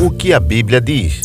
O que a Bíblia diz?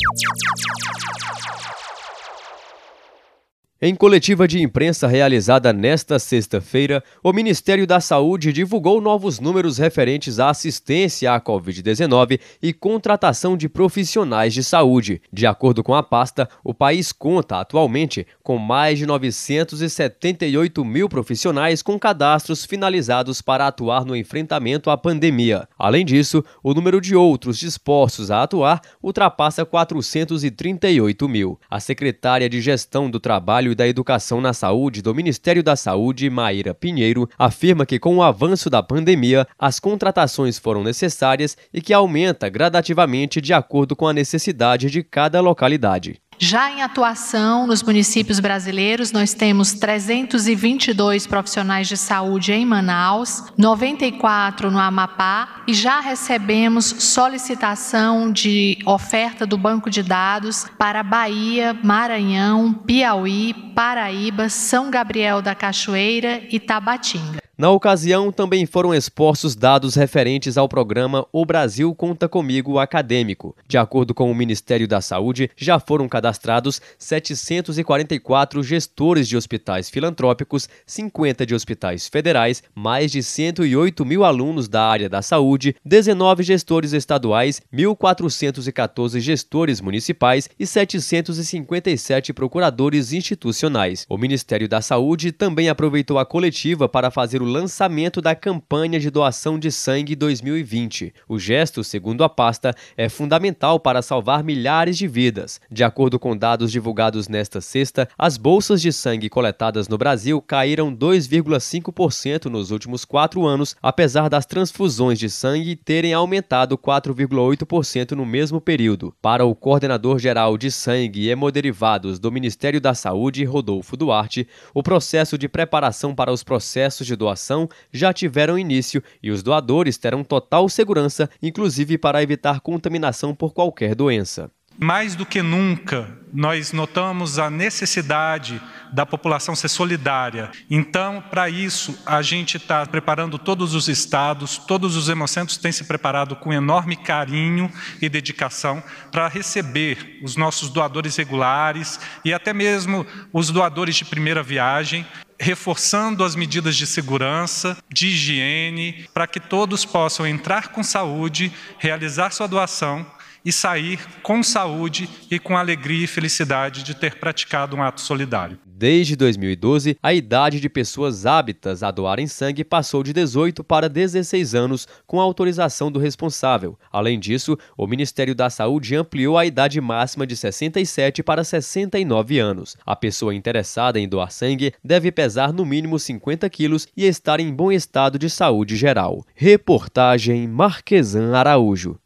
Em coletiva de imprensa realizada nesta sexta-feira, o Ministério da Saúde divulgou novos números referentes à assistência à Covid-19 e contratação de profissionais de saúde. De acordo com a pasta, o país conta atualmente com mais de 978 mil profissionais com cadastros finalizados para atuar no enfrentamento à pandemia. Além disso, o número de outros dispostos a atuar ultrapassa 438 mil. A secretária de Gestão do Trabalho da Educação na Saúde do Ministério da Saúde, Maíra Pinheiro, afirma que com o avanço da pandemia, as contratações foram necessárias e que aumenta gradativamente de acordo com a necessidade de cada localidade. Já em atuação nos municípios brasileiros, nós temos 322 profissionais de saúde em Manaus, 94 no Amapá e já recebemos solicitação de oferta do banco de dados para Bahia, Maranhão, Piauí, Paraíba, São Gabriel da Cachoeira e Tabatinga. Na ocasião, também foram expostos dados referentes ao programa O Brasil Conta Comigo Acadêmico. De acordo com o Ministério da Saúde, já foram cadastrados 744 gestores de hospitais filantrópicos, 50 de hospitais federais, mais de 108 mil alunos da área da saúde, 19 gestores estaduais, 1.414 gestores municipais e 757 procuradores institucionais. O Ministério da Saúde também aproveitou a coletiva para fazer o lançamento da campanha de doação de sangue 2020. O gesto, segundo a pasta, é fundamental para salvar milhares de vidas. De acordo com dados divulgados nesta sexta, as bolsas de sangue coletadas no Brasil caíram 2,5% nos últimos quatro anos, apesar das transfusões de sangue terem aumentado 4,8% no mesmo período. Para o coordenador geral de sangue e hemoderivados do Ministério da Saúde, Rodolfo Duarte, o processo de preparação para os processos de doação doação já tiveram início e os doadores terão total segurança, inclusive para evitar contaminação por qualquer doença. Mais do que nunca, nós notamos a necessidade da população ser solidária. Então, para isso, a gente está preparando todos os estados, todos os hemocentros têm se preparado com enorme carinho e dedicação para receber os nossos doadores regulares e até mesmo os doadores de primeira viagem reforçando as medidas de segurança, de higiene, para que todos possam entrar com saúde, realizar sua doação e sair com saúde e com alegria e felicidade de ter praticado um ato solidário. Desde 2012, a idade de pessoas hábitas a doarem sangue passou de 18 para 16 anos, com autorização do responsável. Além disso, o Ministério da Saúde ampliou a idade máxima de 67 para 69 anos. A pessoa interessada em doar sangue deve pesar no mínimo 50 quilos e estar em bom estado de saúde geral. Reportagem Marquesan Araújo.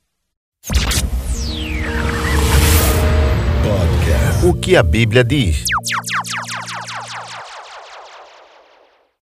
O que a Bíblia diz?